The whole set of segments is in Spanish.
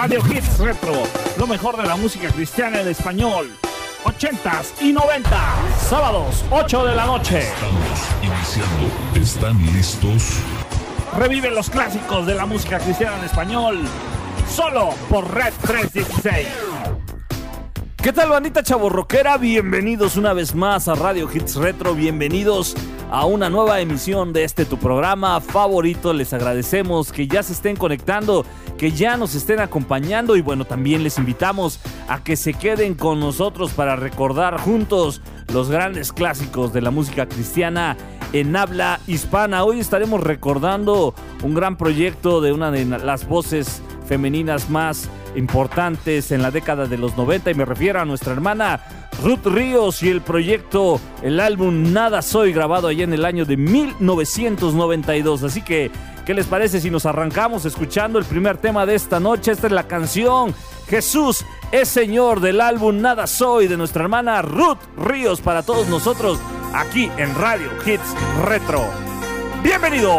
Radio Hits Retro, lo mejor de la música cristiana en español. 80s y 90 sábados 8 de la noche. Estamos iniciando. ¿Están listos? Revive los clásicos de la música cristiana en español, solo por Red 316. ¿Qué tal bandita chaborroquera? Bienvenidos una vez más a Radio Hits Retro, bienvenidos a una nueva emisión de este tu programa favorito. Les agradecemos que ya se estén conectando, que ya nos estén acompañando y bueno, también les invitamos a que se queden con nosotros para recordar juntos los grandes clásicos de la música cristiana en habla hispana. Hoy estaremos recordando un gran proyecto de una de las voces femeninas más importantes en la década de los 90 y me refiero a nuestra hermana Ruth Ríos y el proyecto, el álbum Nada Soy grabado allá en el año de 1992. Así que, ¿qué les parece si nos arrancamos escuchando el primer tema de esta noche? Esta es la canción Jesús es Señor del álbum Nada Soy de nuestra hermana Ruth Ríos para todos nosotros aquí en Radio Hits Retro. ¡Bienvenido!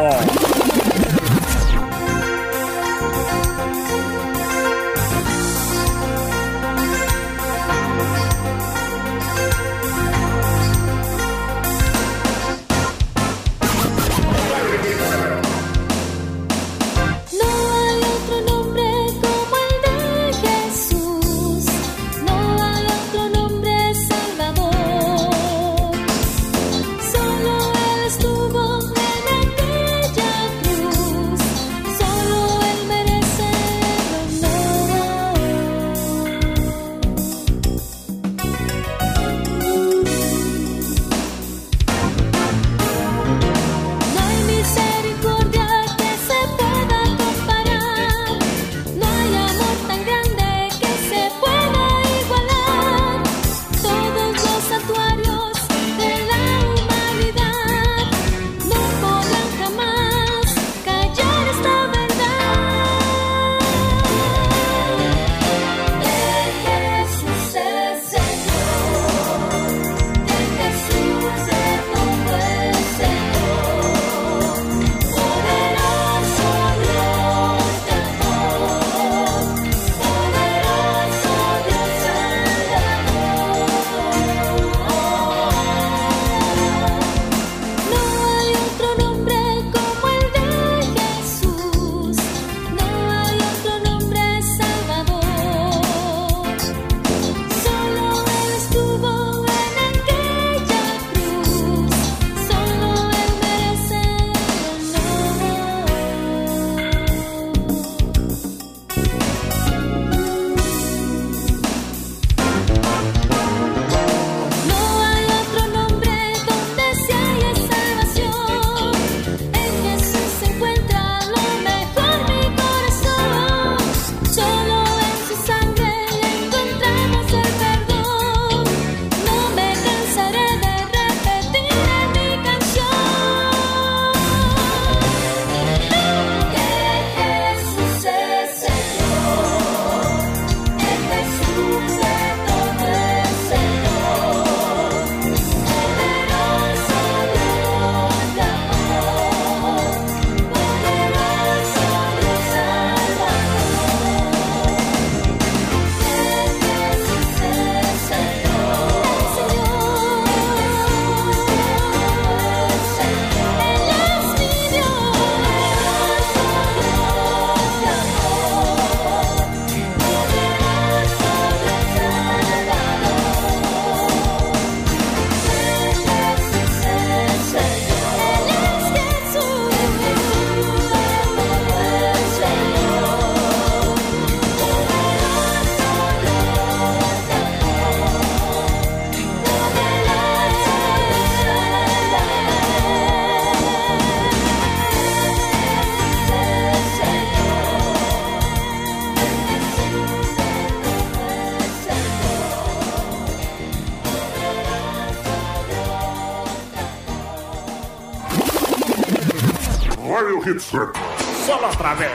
Solo a través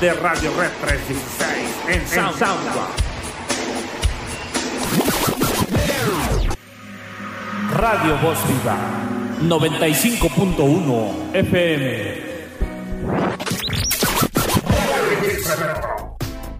de Radio Red 316 en SoundCloud. Radio Voz Viva 95.1 FM.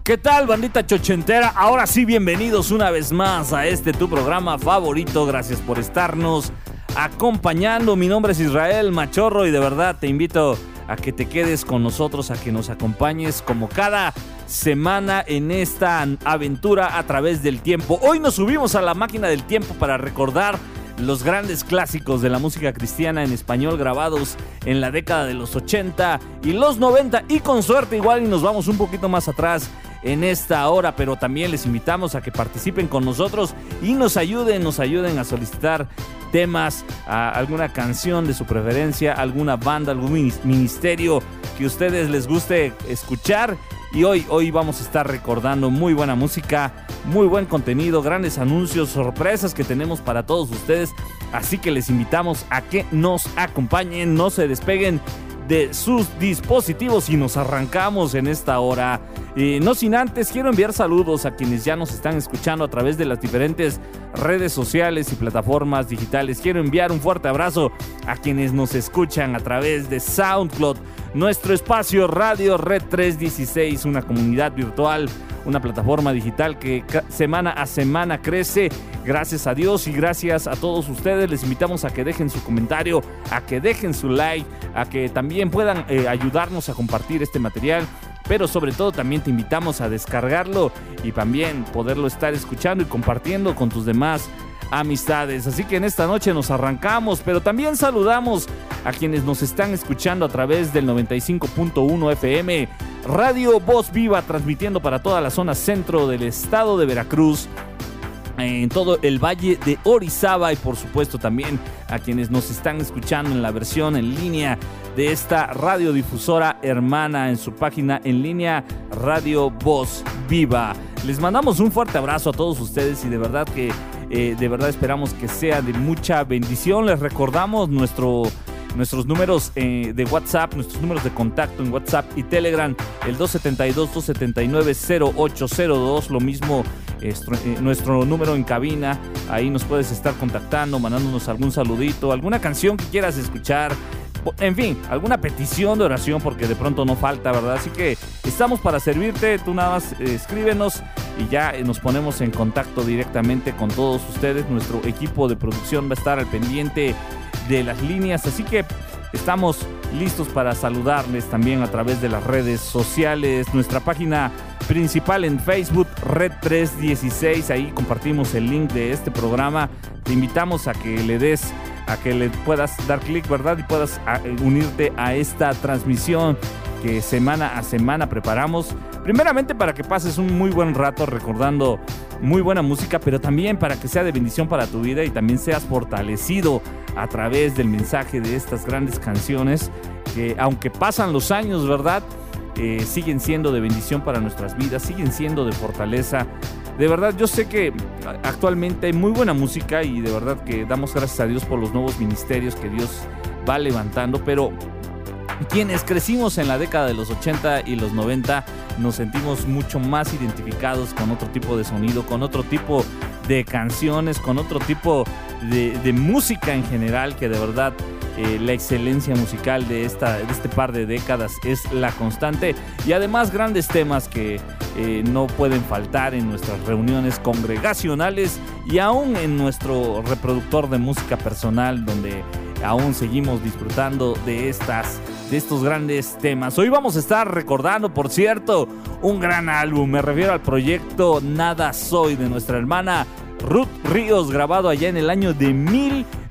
¿Qué tal, bandita chochentera? Ahora sí, bienvenidos una vez más a este tu programa favorito. Gracias por estarnos acompañando. Mi nombre es Israel Machorro y de verdad te invito a que te quedes con nosotros, a que nos acompañes como cada semana en esta aventura a través del tiempo. Hoy nos subimos a la máquina del tiempo para recordar los grandes clásicos de la música cristiana en español grabados en la década de los 80 y los 90 y con suerte igual y nos vamos un poquito más atrás en esta hora, pero también les invitamos a que participen con nosotros y nos ayuden, nos ayuden a solicitar temas, alguna canción de su preferencia, alguna banda, algún ministerio que a ustedes les guste escuchar. Y hoy, hoy vamos a estar recordando muy buena música, muy buen contenido, grandes anuncios, sorpresas que tenemos para todos ustedes. Así que les invitamos a que nos acompañen, no se despeguen de sus dispositivos y nos arrancamos en esta hora. no sin antes, quiero enviar saludos a quienes ya nos están escuchando a través de las diferentes redes sociales y plataformas digitales. Quiero enviar un fuerte abrazo a quienes nos escuchan a través de SoundCloud, nuestro espacio Radio Red 316, una comunidad virtual una plataforma digital que semana a semana crece. Gracias a Dios y gracias a todos ustedes. Les invitamos a que dejen su comentario, a que dejen su like, a que también puedan eh, ayudarnos a compartir este material pero sobre todo también te invitamos a descargarlo y también poderlo estar escuchando y compartiendo con tus demás amistades. Así que en esta noche nos arrancamos, pero también saludamos a quienes nos están escuchando a través del 95.1 FM, Radio Voz Viva, transmitiendo para toda la zona centro del estado de Veracruz en todo el valle de Orizaba y por supuesto también a quienes nos están escuchando en la versión en línea de esta radiodifusora hermana en su página en línea Radio Voz Viva. Les mandamos un fuerte abrazo a todos ustedes y de verdad que eh, de verdad esperamos que sea de mucha bendición. Les recordamos nuestro nuestros números eh, de WhatsApp, nuestros números de contacto en WhatsApp y Telegram, el 272-279-0802, lo mismo nuestro número en cabina, ahí nos puedes estar contactando, mandándonos algún saludito, alguna canción que quieras escuchar, en fin, alguna petición de oración porque de pronto no falta, ¿verdad? Así que estamos para servirte, tú nada más eh, escríbenos y ya nos ponemos en contacto directamente con todos ustedes. Nuestro equipo de producción va a estar al pendiente de las líneas, así que estamos listos para saludarles también a través de las redes sociales, nuestra página principal en Facebook, Red 316, ahí compartimos el link de este programa. Te invitamos a que le des a que le puedas dar clic, ¿verdad? Y puedas eh, unirte a esta transmisión que semana a semana preparamos. Primeramente para que pases un muy buen rato recordando muy buena música, pero también para que sea de bendición para tu vida y también seas fortalecido a través del mensaje de estas grandes canciones que aunque pasan los años, ¿verdad? Eh, siguen siendo de bendición para nuestras vidas, siguen siendo de fortaleza de verdad, yo sé que actualmente hay muy buena música y de verdad que damos gracias a Dios por los nuevos ministerios que Dios va levantando, pero quienes crecimos en la década de los 80 y los 90 nos sentimos mucho más identificados con otro tipo de sonido, con otro tipo de canciones, con otro tipo de, música en general que de verdad eh, la excelencia musical de, esta, de este par de décadas es la constante. Y además grandes temas que eh, no pueden faltar en nuestras reuniones congregacionales y aún en nuestro reproductor de música personal donde aún seguimos disfrutando de estas de estos grandes temas. Hoy vamos a estar recordando, por cierto, un gran álbum. Me refiero al proyecto Nada Soy de nuestra hermana Ruth Ríos, grabado allá en el año de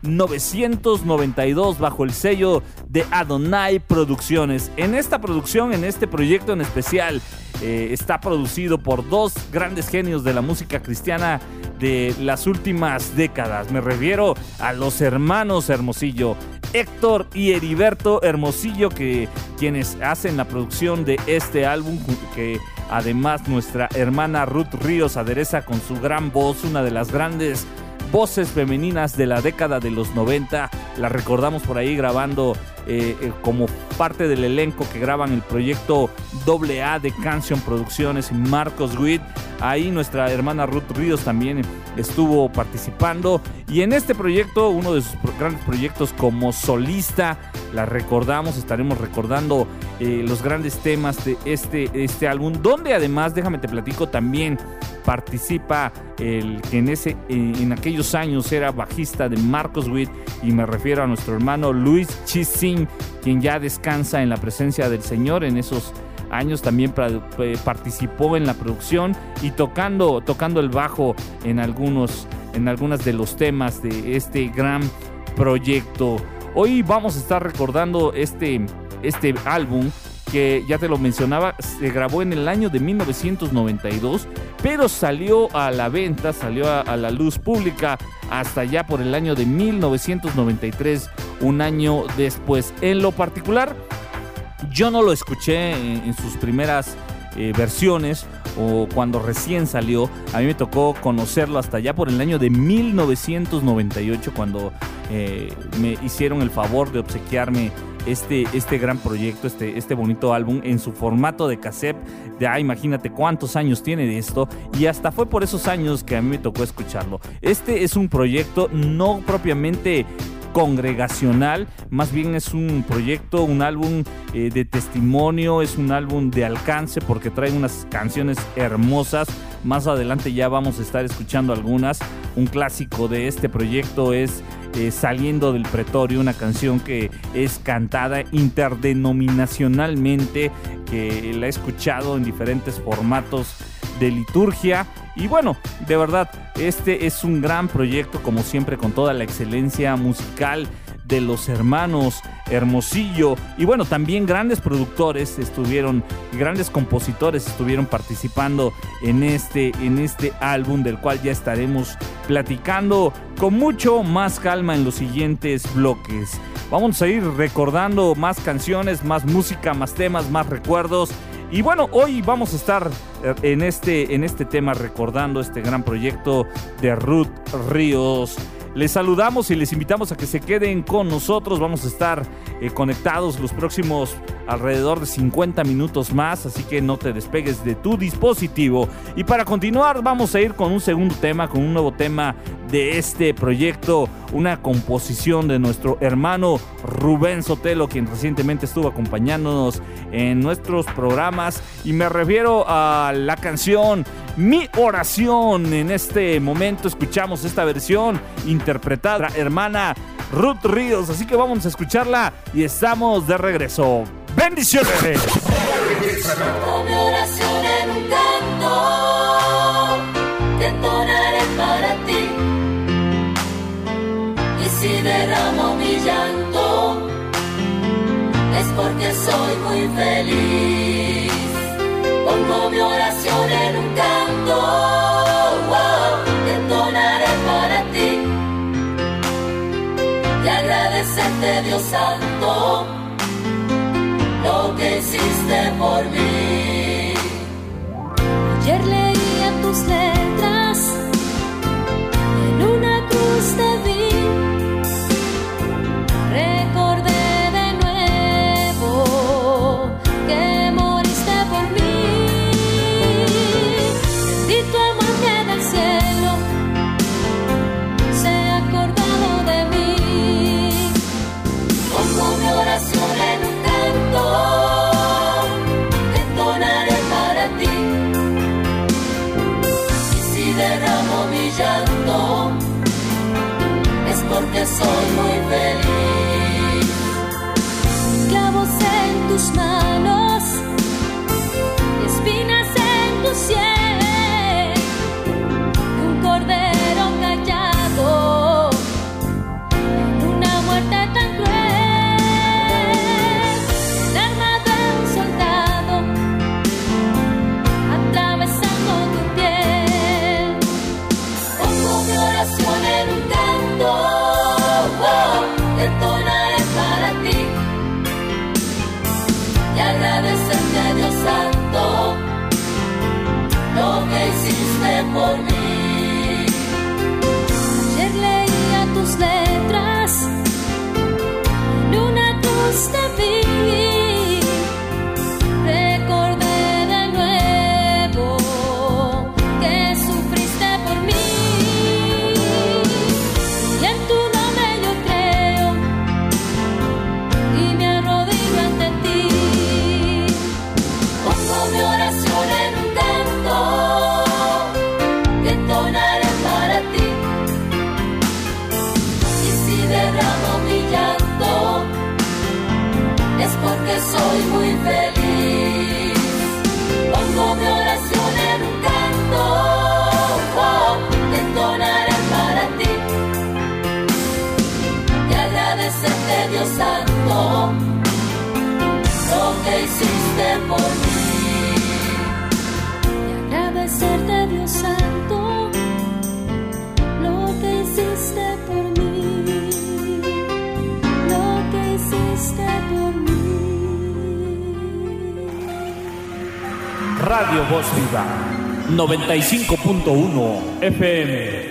1992 bajo el sello de Adonai Producciones. En esta producción, en este proyecto en especial, eh, está producido por dos grandes genios de la música cristiana de las últimas décadas. Me refiero a los hermanos Hermosillo. Héctor y Heriberto Hermosillo, que quienes hacen la producción de este álbum, que además nuestra hermana Ruth Ríos adereza con su gran voz, una de las grandes voces femeninas de la década de los 90. La recordamos por ahí grabando eh, eh, como parte del elenco que graban el proyecto AA de Canción Producciones Marcos Witt. Ahí nuestra hermana Ruth Ríos también estuvo participando. Y en este proyecto, uno de sus grandes proyectos como solista, la recordamos, estaremos recordando eh, los grandes temas de este, este álbum, donde además, déjame te platico, también participa el que en, ese, en aquellos años era bajista de Marcos Witt y me refiero a nuestro hermano Luis Quien ya descansa en la presencia del Señor en esos años también participó en la producción y tocando, tocando el bajo en algunos en algunas de los temas de este gran proyecto. Hoy vamos a estar recordando este, este álbum que ya te lo mencionaba, se grabó en el año de 1992, pero salió a la venta, salió a, la luz pública hasta ya por el año de 1993, un año después. En lo particular, yo no lo escuché en, sus primeras eh, versiones o cuando recién salió. A mí me tocó conocerlo hasta ya por el año de 1998 cuando eh, me hicieron el favor de obsequiarme este, este gran proyecto, este, este bonito álbum en su formato de cassette. De, imagínate cuántos años tiene de esto. Y hasta fue por esos años que a mí me tocó escucharlo. Este es un proyecto no propiamente congregacional, más bien es un proyecto, un álbum eh, de testimonio, es un álbum de alcance porque trae unas canciones hermosas. Más adelante ya vamos a estar escuchando algunas. Un clásico de este proyecto es eh, Saliendo del Pretorio, una canción que es cantada interdenominacionalmente, que la he escuchado en diferentes formatos de liturgia. Y bueno, de verdad, este es un gran proyecto, como siempre, con toda la excelencia musical de los hermanos Hermosillo. Y bueno, también grandes productores estuvieron, grandes compositores estuvieron participando en este, en este álbum, del cual ya estaremos platicando con mucho más calma en los siguientes bloques. Vamos a ir recordando más canciones, más música, más temas, más recuerdos. Y bueno, hoy vamos a estar eh, en este, en este tema recordando este gran proyecto de Ruth Ríos. Les saludamos y les invitamos a que se queden con nosotros. Vamos a estar eh, conectados los próximos alrededor de 50 minutos más, así que no te despegues de tu dispositivo. Y para continuar vamos a ir con un segundo tema, con un nuevo tema de este proyecto, una composición de nuestro hermano Rubén Sotelo, quien recientemente estuvo acompañándonos en nuestros programas. Y me refiero a la canción Mi oración. En este momento escuchamos esta versión interpretada, hermana Ruth Ríos. Así que vamos a escucharla y estamos de regreso. Bendiciones. Porque soy muy feliz. Pongo mi oración en un canto, te entonaré para ti. Y agradecerte, Dios Santo lo que hiciste por mí. Ayer leía tus letras en una cruz de vida. Soy muy feliz. Clavos en tus manos, Radio Voz Viva 95.1 FM.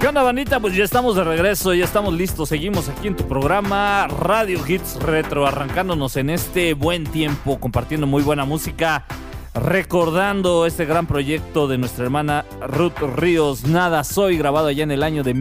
¿Qué onda, bandita? Pues ya estamos de regreso, ya estamos listos. Seguimos aquí en tu programa Radio Hits Retro, arrancándonos en este buen tiempo, compartiendo muy buena música, recordando este gran proyecto de nuestra hermana Ruth Ríos, Nada Soy, grabado allá en el año de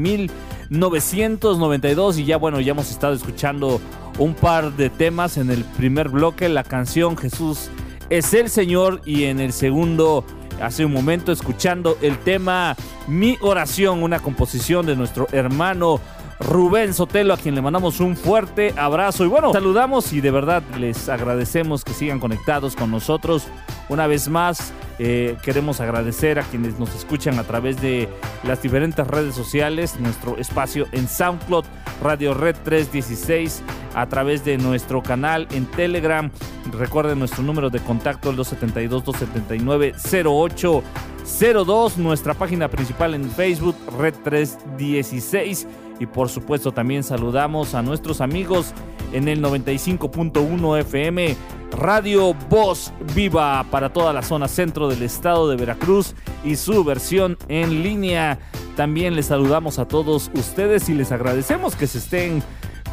1992. Y ya, bueno, ya hemos estado escuchando un par de temas en el primer bloque, la canción Jesús es el Señor, y en el segundo hace un momento escuchando el tema Mi oración, una composición de nuestro hermano Rubén Sotelo, a quien le mandamos un fuerte abrazo. Y bueno, saludamos y de verdad les agradecemos que sigan conectados con nosotros. Una vez más, eh, queremos agradecer a quienes nos escuchan a través de las diferentes redes sociales, nuestro espacio en SoundCloud, Radio Red 316, a través de nuestro canal en Telegram. Recuerden nuestro número de contacto, el 272-279-0802, nuestra página principal en Facebook, Red 316 y por supuesto también saludamos a nuestros amigos en el 95.1 FM Radio Voz Viva para toda la zona centro del estado de Veracruz y su versión en línea. También les saludamos a todos ustedes y les agradecemos que se estén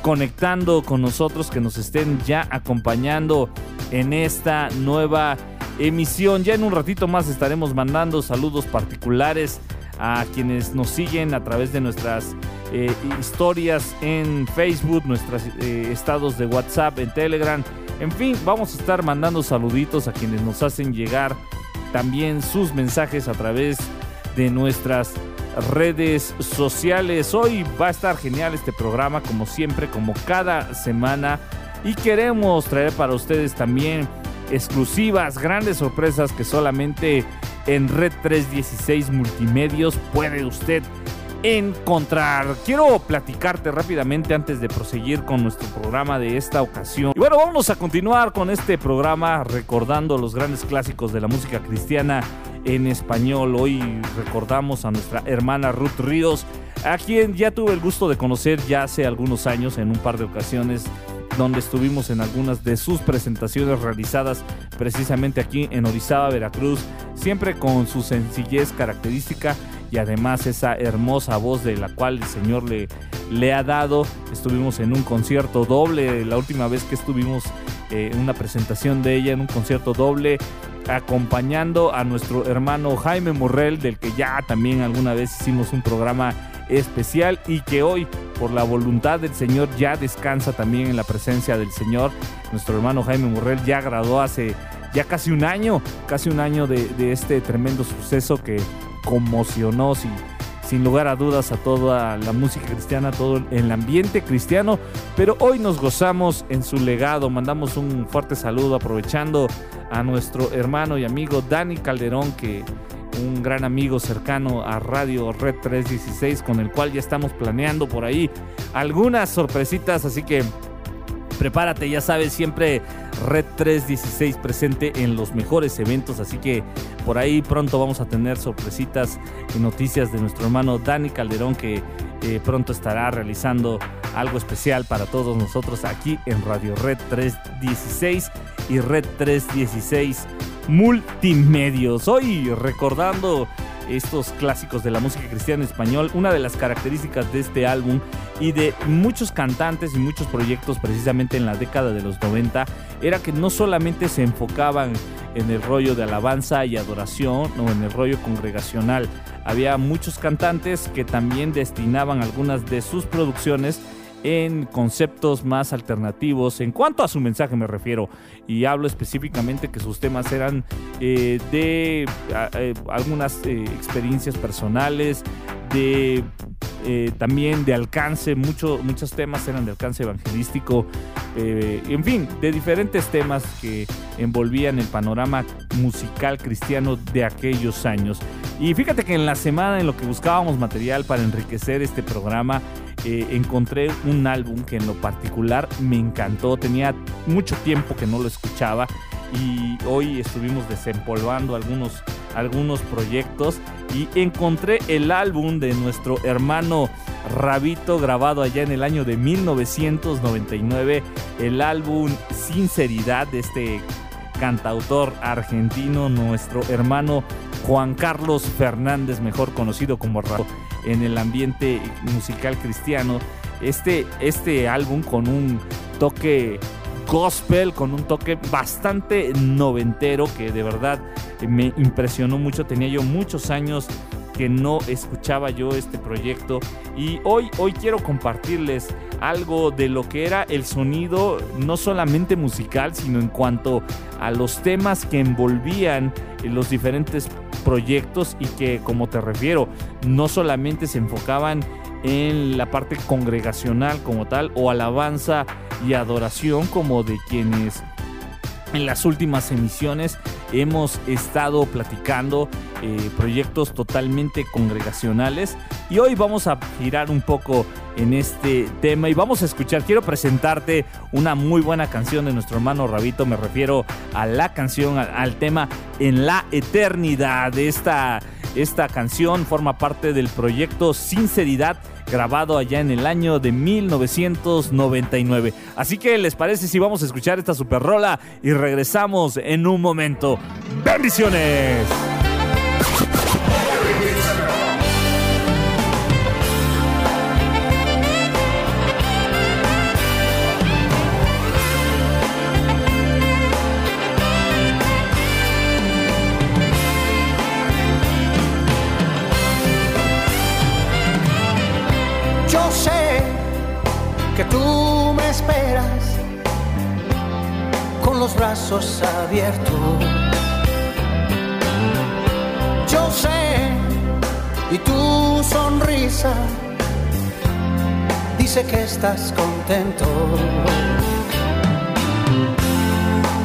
conectando con nosotros, que nos estén ya acompañando en esta nueva emisión. Ya en un ratito más estaremos mandando saludos particulares a quienes nos siguen a través de nuestras eh, historias en Facebook, nuestros eh, estados de WhatsApp, en Telegram. En fin, vamos a estar mandando saluditos a quienes nos hacen llegar también sus mensajes a través de nuestras redes sociales. Hoy va a estar genial este programa, como siempre, como cada semana. Y queremos traer para ustedes también exclusivas, grandes sorpresas que solamente en Red 316 Multimedios puede usted encontrar. Quiero platicarte rápidamente antes de proseguir con nuestro programa de esta ocasión. Y bueno, vamos a continuar con este programa recordando los grandes clásicos de la música cristiana en español. Hoy recordamos a nuestra hermana Ruth Ríos, a quien ya tuve el gusto de conocer ya hace algunos años en un par de ocasiones donde estuvimos en algunas de sus presentaciones realizadas precisamente aquí en Orizaba, Veracruz, siempre con su sencillez característica y además esa hermosa voz de la cual el Señor le, le ha dado. Estuvimos en un concierto doble, la última vez que estuvimos eh, en una presentación de ella en un concierto doble acompañando a nuestro hermano Jaime Morrell, del que ya también alguna vez hicimos un programa especial y que hoy, por la voluntad del Señor, ya descansa también en la presencia del Señor. Nuestro hermano Jaime Morrell ya graduó hace ya casi un año, casi un año de, este tremendo suceso que conmocionó sin lugar a dudas a toda la música cristiana, todo el ambiente cristiano, pero hoy nos gozamos en su legado. Mandamos un fuerte saludo aprovechando a nuestro hermano y amigo Dani Calderón, que un gran amigo cercano a Radio Red 316, con el cual ya estamos planeando por ahí algunas sorpresitas, así que prepárate, ya sabes, siempre Red 316 presente en los mejores eventos, así que por ahí pronto vamos a tener sorpresitas y noticias de nuestro hermano Dani Calderón que eh, pronto estará realizando algo especial para todos nosotros aquí en Radio Red 316 y Red 316 Multimedios. Hoy recordando estos clásicos de la música cristiana en español, una de las características de este álbum y de muchos cantantes y muchos proyectos precisamente en la década de los 90 era que no solamente se enfocaban en el rollo de alabanza y adoración o en el rollo congregacional, había muchos cantantes que también destinaban algunas de sus producciones en conceptos más alternativos. En cuanto a su mensaje me refiero y hablo específicamente que sus temas eran eh, de eh, algunas eh, experiencias personales de también de alcance. Mucho, muchos temas eran de alcance evangelístico en fin de diferentes temas que envolvían el panorama musical cristiano de aquellos años. Y fíjate que en la semana en lo que buscábamos material para enriquecer este programa eh, encontré un álbum que en lo particular me encantó. Tenía mucho tiempo que no lo escuchaba y hoy estuvimos desempolvando algunos, algunos proyectos y encontré el álbum de nuestro hermano Rabito, grabado allá en el año de 1999, el álbum Sinceridad de este cantautor argentino, nuestro hermano Juan Carlos Fernández, mejor conocido como Rabito en el ambiente musical cristiano. Este, este álbum con un toque gospel, con un toque bastante noventero que de verdad me impresionó mucho. Tenía yo muchos años que no escuchaba yo este proyecto y hoy, hoy quiero compartirles algo de lo que era el sonido no solamente musical sino en cuanto a los temas que envolvían los diferentes proyectos y que como te refiero no solamente se enfocaban en la parte congregacional como tal o alabanza y adoración como de quienes en las últimas emisiones hemos estado platicando eh, proyectos totalmente congregacionales y hoy vamos a girar un poco en este tema y vamos a escuchar, quiero presentarte una muy buena canción de nuestro hermano Rabito, me refiero a la canción, al, tema En la Eternidad. Esta, esta canción forma parte del proyecto Sinceridad grabado allá en el año de 1999. Así que les parece si vamos a escuchar esta super rola y regresamos en un momento. ¡Bendiciones! Tú me esperas con los brazos abiertos. Yo sé y tu sonrisa dice que estás contento.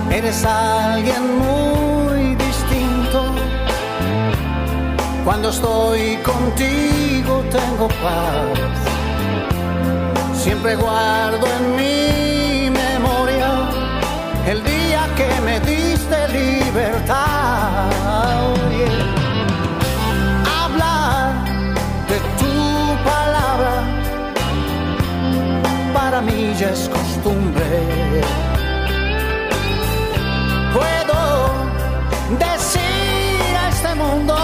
Eres alguien muy distinto. Cuando estoy contigo tengo paz. Siempre guardo en mi memoria el día que me diste libertad. Hablar de tu palabra para mí ya es costumbre. Puedo decir a este mundo,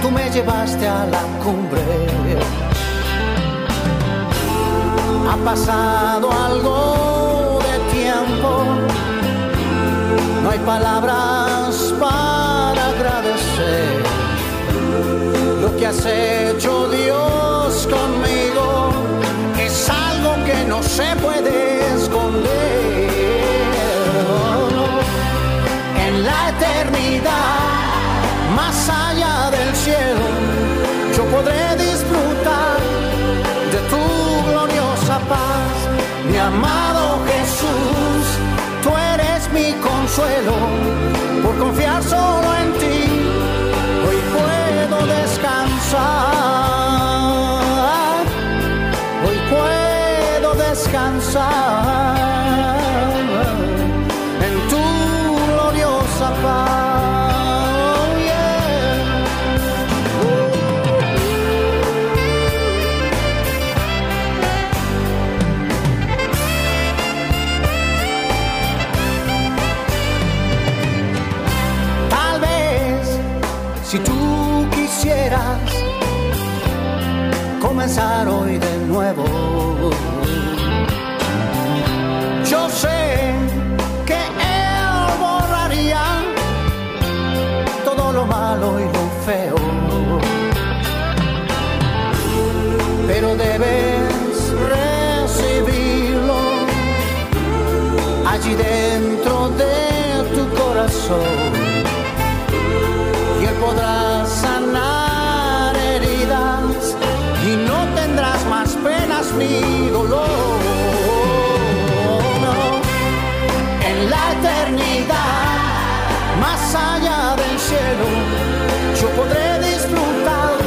tú me llevaste a la cumbre ha pasado algo de tiempo. No hay palabras para agradecer lo que has hecho Dios conmigo. Es algo que no se puede esconder. En la eternidad, más allá del cielo, yo podré disfrutar Jesús, tú eres mi consuelo, por confiar solo en ti, hoy puedo descansar, hoy puedo descansar y Él podrá sanar heridas y no tendrás más penas ni dolor. En la eternidad, más allá del cielo, yo podré disfrutar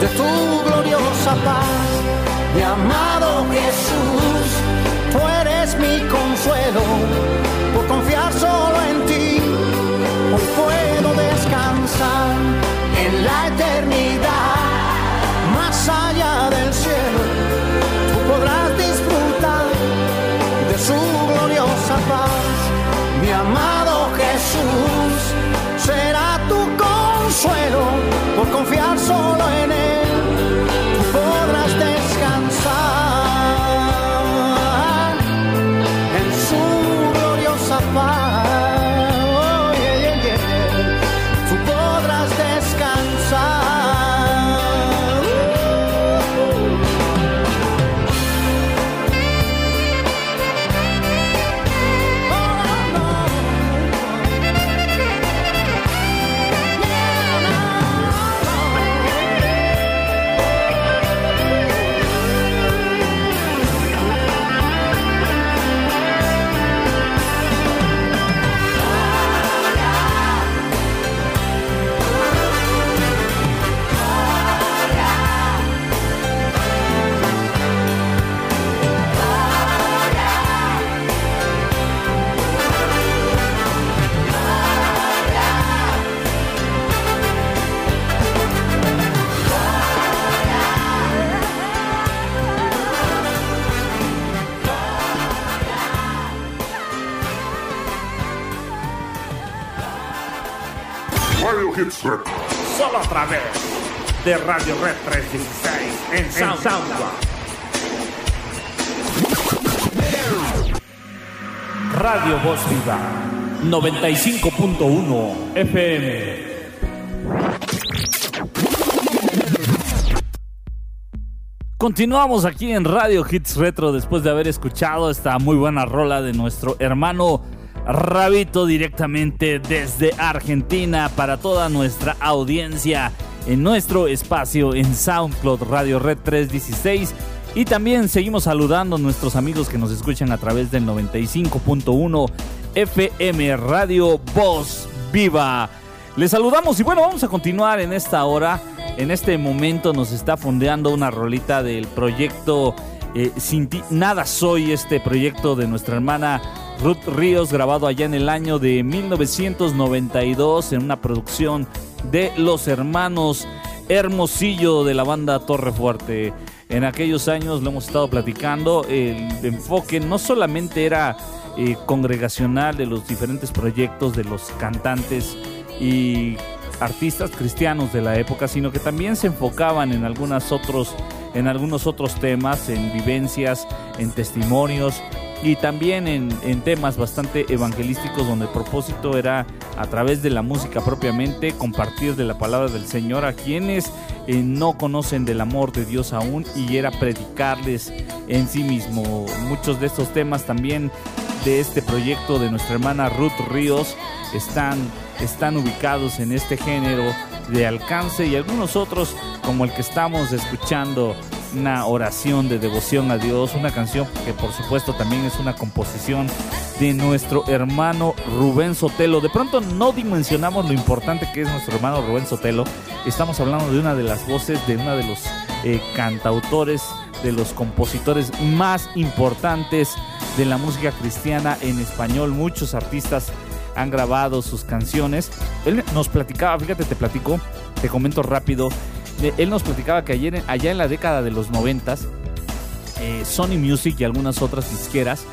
de tu gloriosa paz, mi amado Jesús. Radio Red 316 en SoundCloud. Radio Voz Viva 95.1 FM. Continuamos aquí en Radio Hits Retro después de haber escuchado esta muy buena rola de nuestro hermano Rabito directamente desde Argentina para toda nuestra audiencia en nuestro espacio en SoundCloud Radio Red 316 y también seguimos saludando a nuestros amigos que nos escuchan a través del 95.1 FM Radio Voz Viva. Les saludamos y bueno, vamos a continuar en esta hora. En este momento nos está fondeando una rolita del proyecto eh, Sin nada soy, este proyecto de nuestra hermana Ruth Ríos, grabado allá en el año de 1992 en una producción de los hermanos Hermosillo de la banda Torre Fuerte. En aquellos años lo hemos estado platicando, el enfoque no solamente era eh, congregacional de los diferentes proyectos de los cantantes y artistas cristianos de la época, sino que también se enfocaban en algunos otros, en algunos otros temas, en vivencias, en testimonios y también en, en, temas bastante evangelísticos donde el propósito era a través de la música propiamente compartir de la palabra del Señor a quienes eh, no conocen del amor de Dios aún y era predicarles en sí mismo. Muchos de estos temas también de este proyecto de nuestra hermana Ruth Ríos están, están ubicados en este género de alcance y algunos otros como el que estamos escuchando una oración de devoción a Dios, una canción que por supuesto también es una composición de nuestro hermano Rubén Sotelo. De pronto no dimensionamos lo importante que es nuestro hermano Rubén Sotelo. Estamos hablando de una de las voces de uno de los eh, cantautores, de los compositores más importantes de la música cristiana en español. Muchos artistas han grabado sus canciones. Él nos platicaba, fíjate, te platico, te comento rápido él nos platicaba que ayer, allá en la década de los noventas, eh, Sony Music y algunas otras disqueras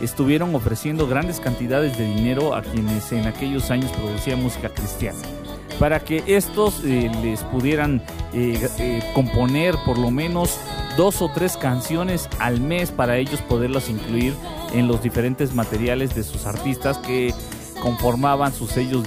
estuvieron ofreciendo grandes cantidades de dinero a quienes en aquellos años producían música cristiana para que estos eh, les pudieran eh, componer por lo menos dos o tres canciones al mes para ellos poderlas incluir en los diferentes materiales de sus artistas que conformaban sus sellos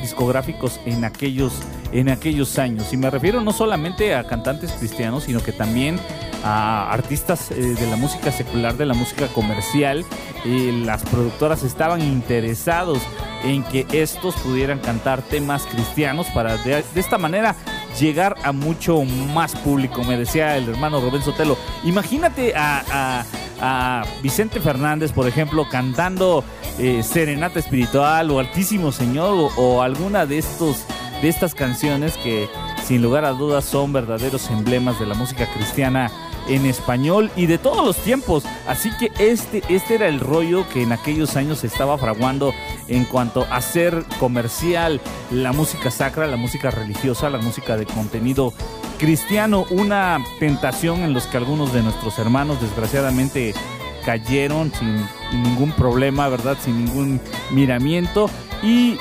discográficos en aquellos, en aquellos años. Y me refiero no solamente a cantantes cristianos, sino que también a artistas eh, de la música secular, de la música comercial. las productoras estaban interesados en que estos pudieran cantar temas cristianos para de, esta manera llegar a mucho más público. Me decía el hermano Rubén Sotelo, imagínate a Vicente Fernández, por ejemplo, cantando eh, Serenata Espiritual o Altísimo Señor o, alguna de, estos, de estas canciones que sin lugar a dudas son verdaderos emblemas de la música cristiana en español y de todos los tiempos. Así que este, este era el rollo que en aquellos años se estaba fraguando en cuanto a hacer comercial la música sacra, la música religiosa, la música de contenido cristiano. Una tentación en los que algunos de nuestros hermanos desgraciadamente cayeron sin ningún problema, ¿verdad? Sin ningún miramiento. Y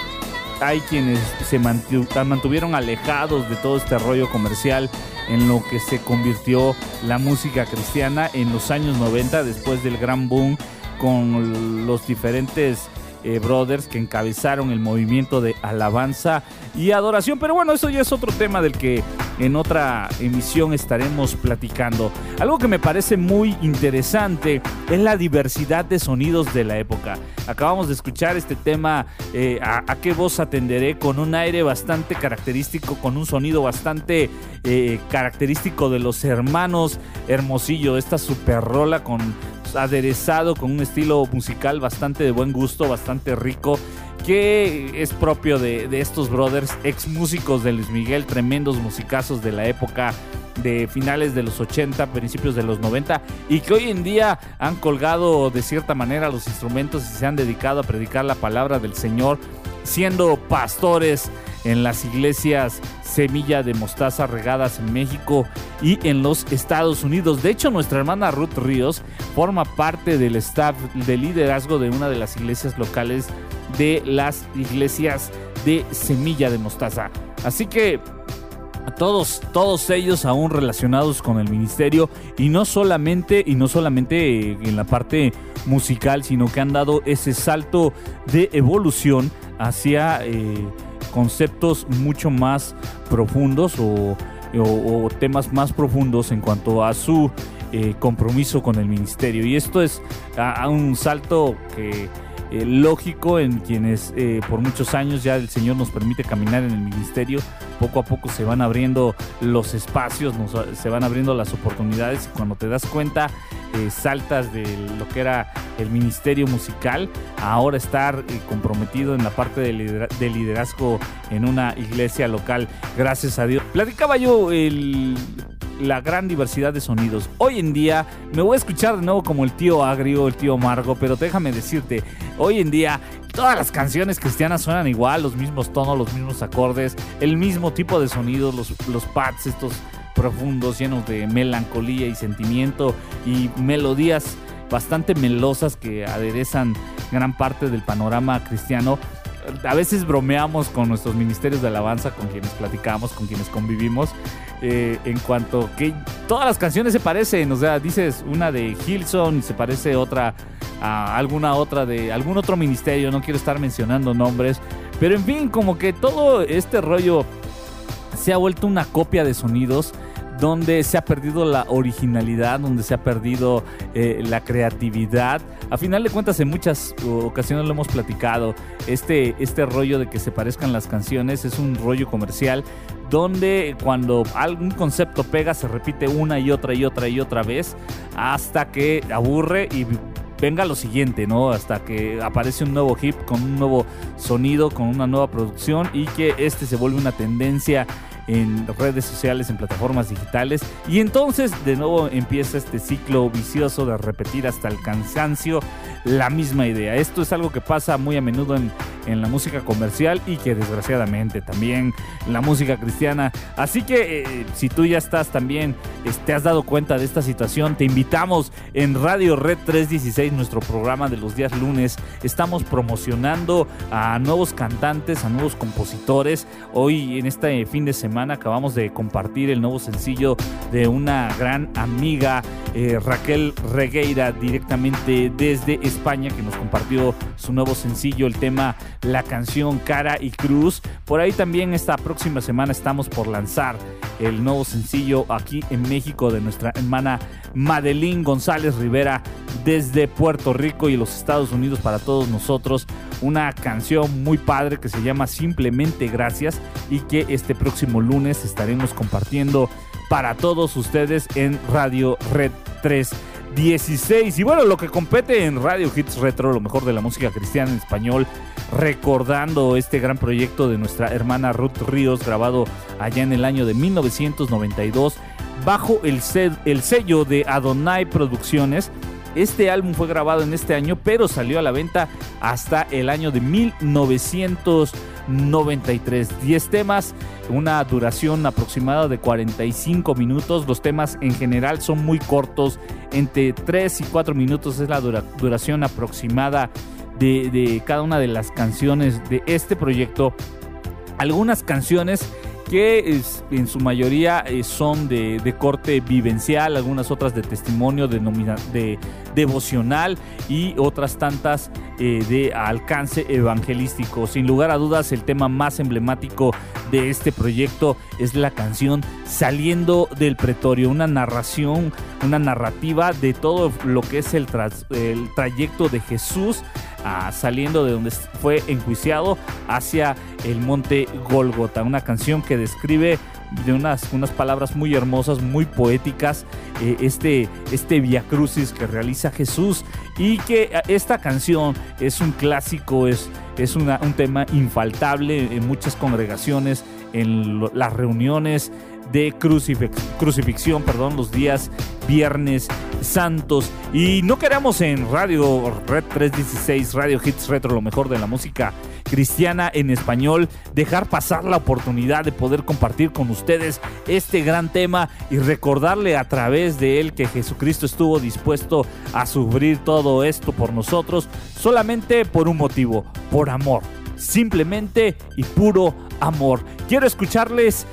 hay quienes se mantuvieron alejados de todo este rollo comercial en lo que se convirtió la música cristiana en los años 90 después del gran boom con los diferentes eh, brothers que encabezaron el movimiento de alabanza y adoración. Pero bueno, eso ya es otro tema del que en otra emisión estaremos platicando. Algo que me parece muy interesante es la diversidad de sonidos de la época. Acabamos de escuchar este tema, eh, a, qué voz atenderé, con un aire bastante característico, con un sonido bastante eh, característico de los hermanos Hermosillo, esta super rola con aderezado con un estilo musical bastante de buen gusto, bastante rico, que es propio de, estos brothers, ex músicos de Luis Miguel, tremendos musicazos de la época de finales de los 80, principios de los 90 y que hoy en día han colgado de cierta manera los instrumentos y se han dedicado a predicar la palabra del Señor siendo pastores en las iglesias Semilla de Mostaza regadas en México y en los Estados Unidos. De hecho, nuestra hermana Ruth Ríos forma parte del staff de liderazgo de una de las iglesias locales de las iglesias de semilla de mostaza. Así que todos, todos ellos aún relacionados con el ministerio y no solamente y no solamente en la parte musical, sino que han dado ese salto de evolución hacia eh, conceptos mucho más profundos o, temas más profundos en cuanto a su eh, compromiso con el ministerio. Y esto es a un salto que eh, lógico en quienes eh, por muchos años ya el Señor nos permite caminar en el ministerio. Poco a poco se van abriendo los espacios, se van abriendo las oportunidades y cuando te das cuenta eh, saltas de lo que era el ministerio musical, ahora estar comprometido en la parte de liderazgo en una iglesia local, gracias a Dios. Platicaba yo el la gran diversidad de sonidos. Hoy en día me voy a escuchar de nuevo como el tío agrio, el tío amargo, pero déjame decirte, hoy en día todas las canciones cristianas suenan igual, los mismos tonos, los mismos acordes, el mismo tipo de sonidos, los, los pads estos profundos, llenos de melancolía y sentimiento y melodías bastante melosas que aderezan gran parte del panorama cristiano a veces bromeamos con nuestros ministerios de alabanza, con quienes platicamos, con quienes convivimos, eh, en cuanto que todas las canciones se parecen, o sea, dices una de Hilson y se parece otra a alguna otra de algún otro ministerio, no quiero estar mencionando nombres, pero en fin, como que todo este rollo se ha vuelto una copia de sonidos donde se ha perdido la originalidad, donde se ha perdido eh, la creatividad. A final de cuentas, en muchas ocasiones lo hemos platicado, este, este rollo de que se parezcan las canciones es un rollo comercial donde cuando algún concepto pega se repite una y otra y otra y otra vez hasta que aburre y venga lo siguiente, ¿no? Hasta que aparece un nuevo hip con un nuevo sonido, con una nueva producción y que este se vuelve una tendencia en redes sociales, en plataformas digitales. Y entonces de nuevo empieza este ciclo vicioso de repetir hasta el cansancio la misma idea. Esto es algo que pasa muy a menudo en, en la música comercial y que desgraciadamente también la música cristiana. Así que eh, si tú ya estás también, te has dado cuenta de esta situación, te invitamos en Radio Red 316, nuestro programa de los días lunes. Estamos promocionando a nuevos cantantes, a nuevos compositores. Hoy en este fin de semana acabamos de compartir el nuevo sencillo de una gran amiga, eh, Raquel Regueira, directamente desde España, que nos compartió su nuevo sencillo, el tema la canción Cara y Cruz. Por ahí también esta próxima semana estamos por lanzar el nuevo sencillo aquí en México de nuestra hermana Madeline González Rivera desde Puerto Rico y los Estados Unidos para todos nosotros. Una canción muy padre que se llama Simplemente Gracias y que este próximo lunes estaremos compartiendo para todos ustedes en Radio Red 3. 16. Y bueno, lo que compete en Radio Hits Retro, lo mejor de la música cristiana en español, recordando este gran proyecto de nuestra hermana Ruth Ríos, grabado allá en el año de 1992, bajo el, el sello de Adonai Producciones. Este álbum fue grabado en este año, pero salió a la venta hasta el año de 1993. 10 temas, una duración aproximada de 45 minutos. Los temas en general son muy cortos, entre 3 y 4 minutos es la duración aproximada de, cada una de las canciones de este proyecto. Algunas canciones que en su mayoría eh, son de, corte vivencial, algunas otras de testimonio de, de devocional y otras tantas eh, de alcance evangelístico. Sin lugar a dudas, el tema más emblemático de este proyecto es la canción Saliendo del Pretorio, una narración, una narrativa de todo lo que es el, trayecto de Jesús ah, saliendo de donde fue enjuiciado hacia el monte Golgota, una canción que describe de unas, unas palabras muy hermosas, muy poéticas, eh, este, este Via Crucis que realiza Jesús y que eh, esta canción es un clásico, es, es un tema infaltable en muchas congregaciones, en las reuniones de crucifixión, perdón, los días Viernes Santos. Y no queramos en Radio Red 316, Radio Hits Retro, lo mejor de la música cristiana en español, dejar pasar la oportunidad de poder compartir con ustedes este gran tema y recordarle a través de él que Jesucristo estuvo dispuesto a sufrir todo esto por nosotros solamente por un motivo, por amor simplemente y puro amor. Quiero escucharles,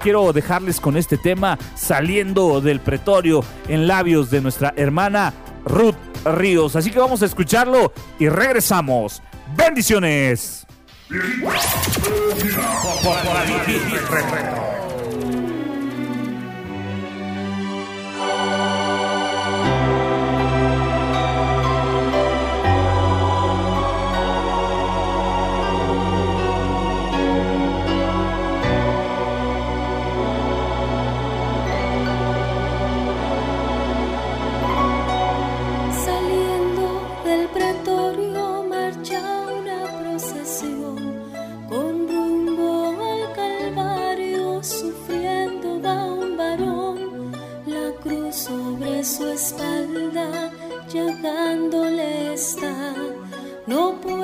quiero dejarles con este tema saliendo del pretorio en labios de nuestra hermana Ruth Ríos. Así que vamos a escucharlo y regresamos. Bendiciones. llegándole está. No puedo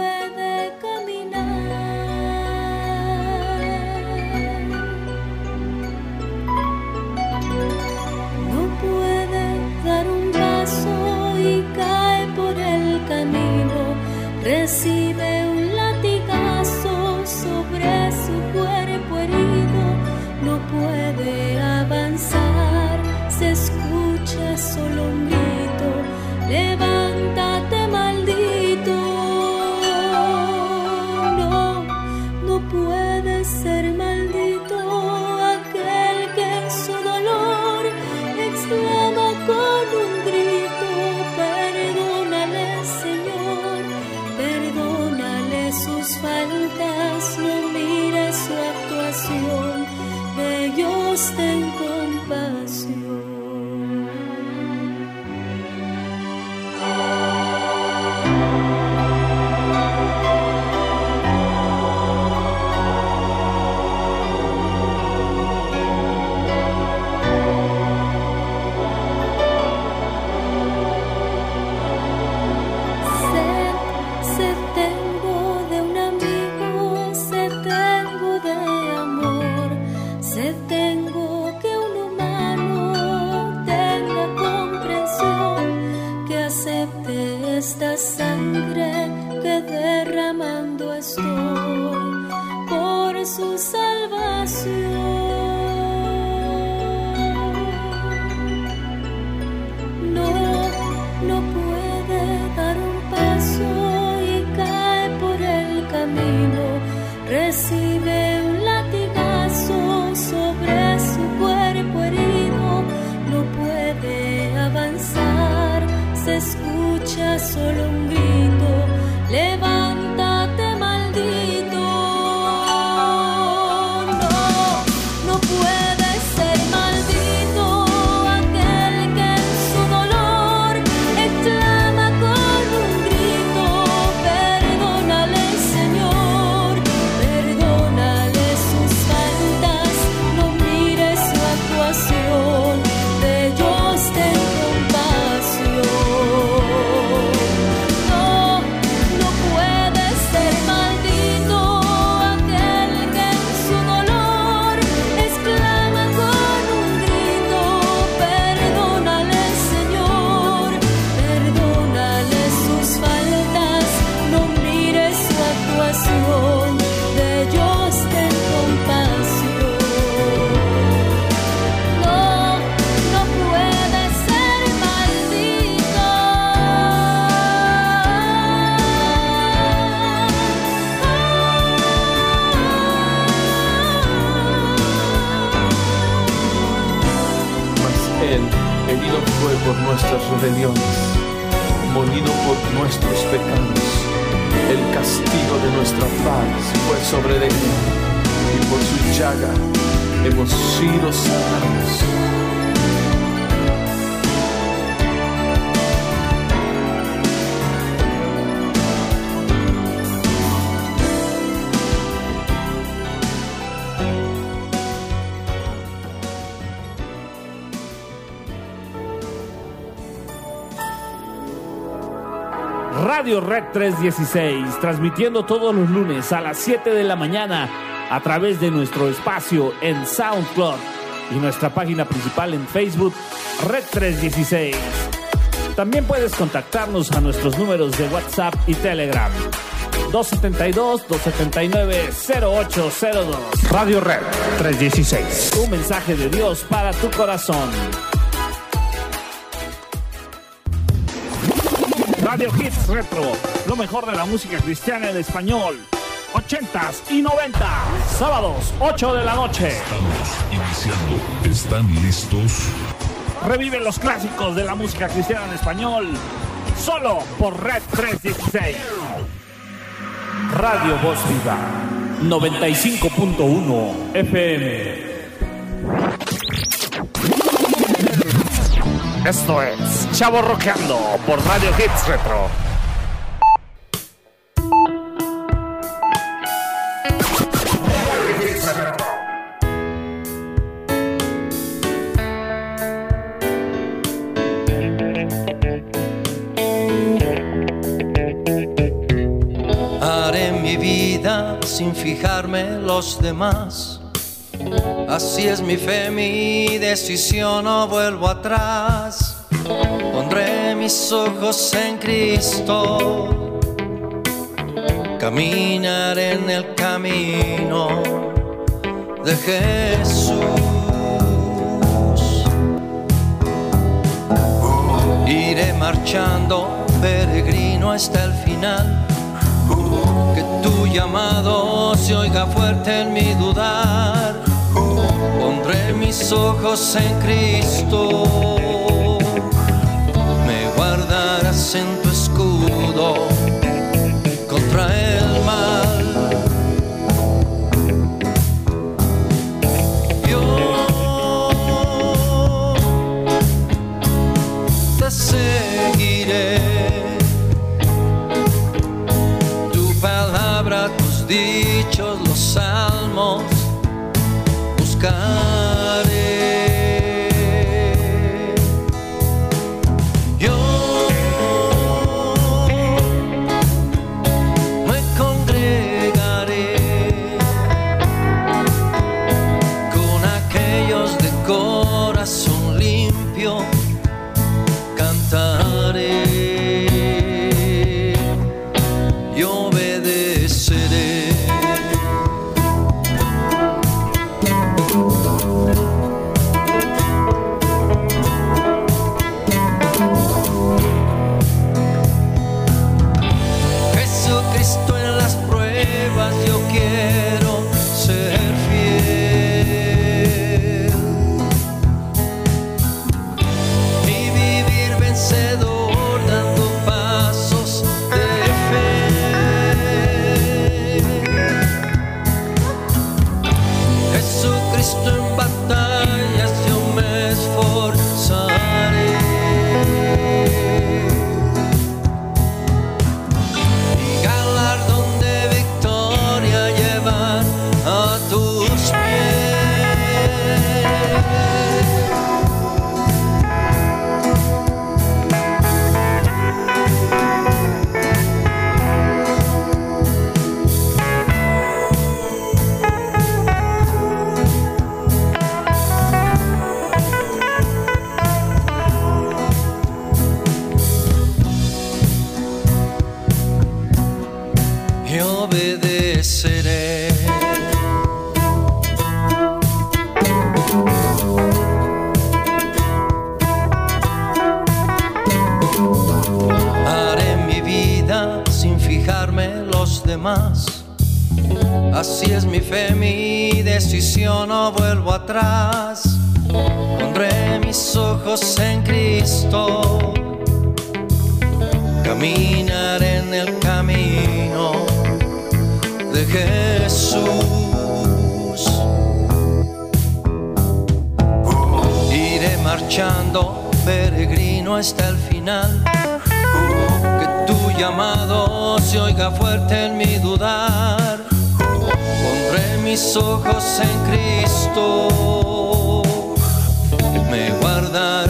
所容 Radio Red 316, transmitiendo todos los lunes a las 7 de la mañana a través de nuestro espacio en SoundCloud y nuestra página principal en Facebook, Red 316. También puedes contactarnos a nuestros números de WhatsApp y Telegram. 272-279-0802. Radio Red 316. Un mensaje de Dios para tu corazón. Radio Hits Retro, lo mejor de la música cristiana en español. 80s y 90, sábados 8 de la noche. Estamos iniciando. ¿Están listos? Revive los clásicos de la música cristiana en español. Solo por Red 316. Radio Voz Viva 95.1 FM. Esto es Chavo Roqueando por Radio Hits Retro. Haré mi vida sin fijarme los demás. Así es mi fe, mi decisión, no vuelvo atrás. Pondré mis ojos en Cristo. Caminaré en el camino de Jesús. Iré marchando peregrino hasta el final. Que tu llamado se oiga fuerte en mi dudar. Pondré mis ojos en Cristo. Me guardarás en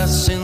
guardarás en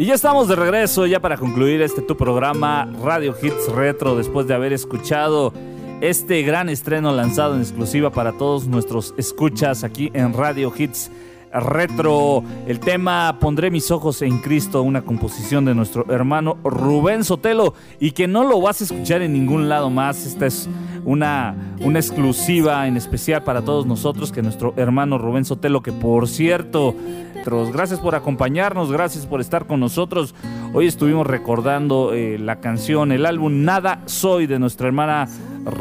Y ya estamos de regreso ya para concluir este tu programa Radio Hits Retro después de haber escuchado este gran estreno lanzado en exclusiva para todos nuestros escuchas aquí en Radio Hits Retro. El tema Pondré mis ojos en Cristo, una composición de nuestro hermano Rubén Sotelo y que no lo vas a escuchar en ningún lado más. Esta es una, una exclusiva en especial para todos nosotros que nuestro hermano Rubén Sotelo, que por cierto Gracias por acompañarnos, gracias por estar con nosotros. Hoy estuvimos recordando eh, la canción, el álbum Nada Soy de nuestra hermana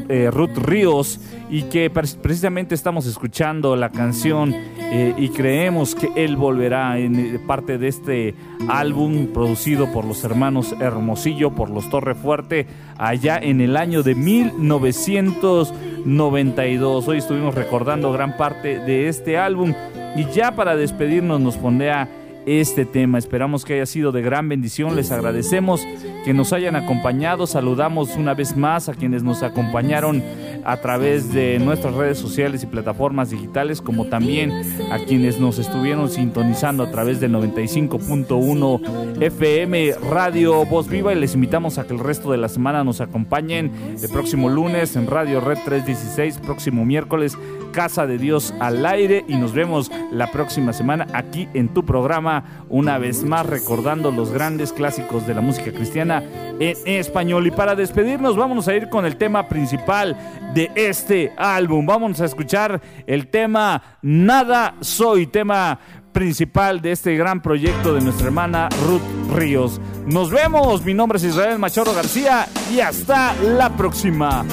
eh, Ruth Ríos y que precisamente estamos escuchando la canción eh, y creemos que él volverá en parte de este álbum producido por los hermanos Hermosillo, por los Torre Fuerte, allá en el año de 1992. Hoy estuvimos recordando gran parte de este álbum y ya para despedirnos nos pondría este tema. Esperamos que haya sido de gran bendición. Les agradecemos que nos hayan acompañado. Saludamos una vez más a quienes nos acompañaron a través de nuestras redes sociales y plataformas digitales, como también a quienes nos estuvieron sintonizando a través del 95.1 FM Radio Voz Viva. Y les invitamos a que el resto de la semana nos acompañen el próximo lunes en Radio Red 316, próximo miércoles Casa de Dios al aire y nos vemos la próxima semana aquí en tu programa, una vez más recordando los grandes clásicos de la música cristiana en español. Y para despedirnos vamos a ir con el tema principal de este álbum. Vamos a escuchar el tema Nada Soy, tema principal de este gran proyecto de nuestra hermana Ruth Ríos. Nos vemos, mi nombre es Israel Machoro García y hasta la próxima.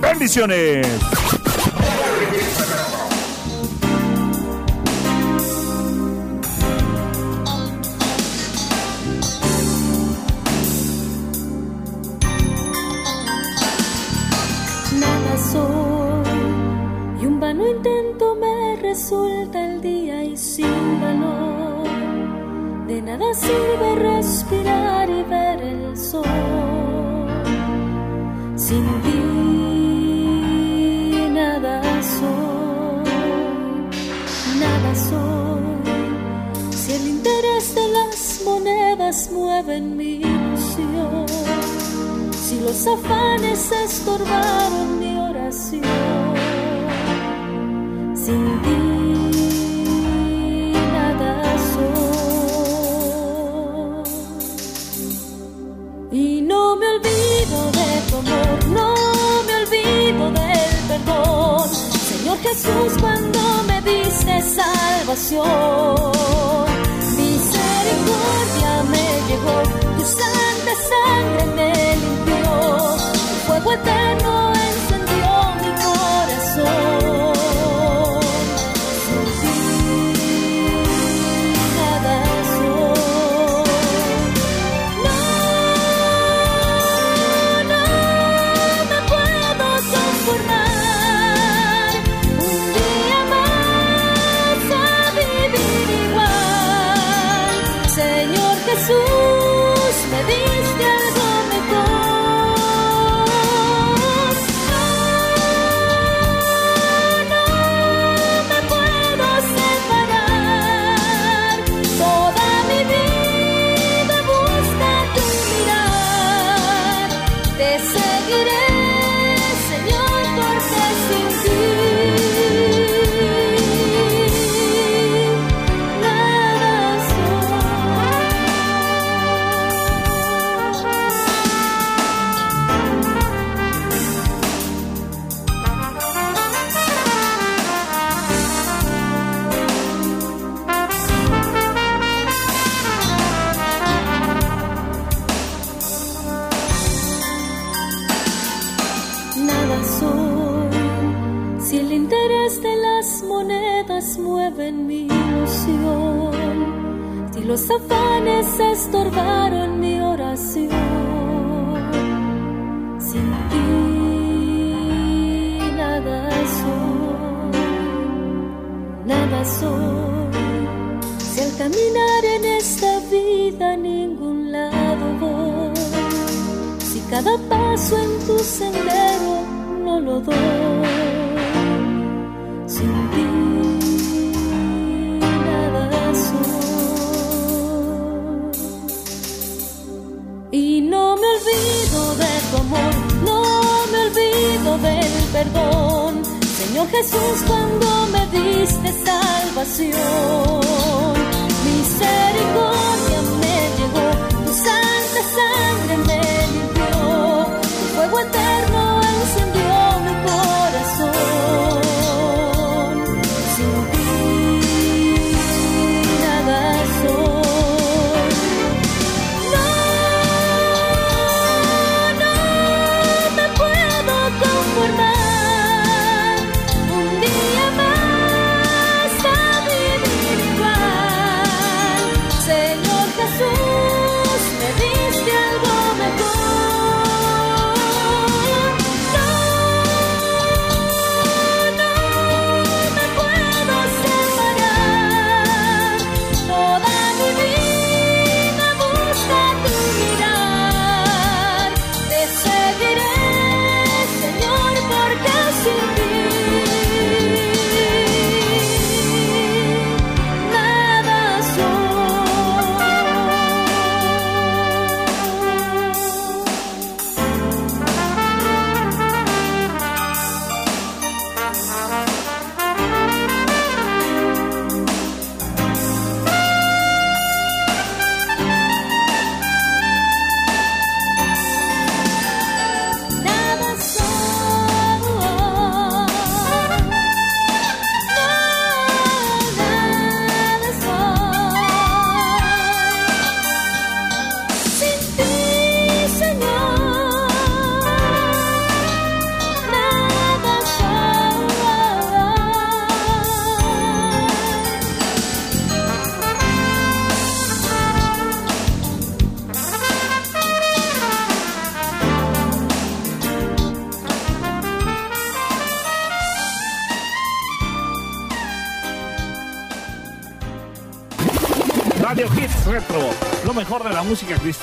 Bendiciones. Respirar y ver el sol. Sin ti monedas mueve mi ilusión, si los afanes estorbaron mi oración, sin ti nada soy. Y no me olvido de tu amor, no me olvido del perdón. Señor Jesús, cuando me diste salvación, me llegó, tu santa sangre me limpió, fuego eterno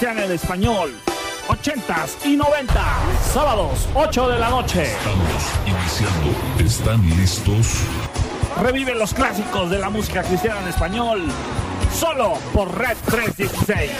En español. 80s y 90 sábados 8 de la noche. Estamos iniciando. ¿Están listos? Revive los clásicos de la música cristiana en español. Solo por Red 316.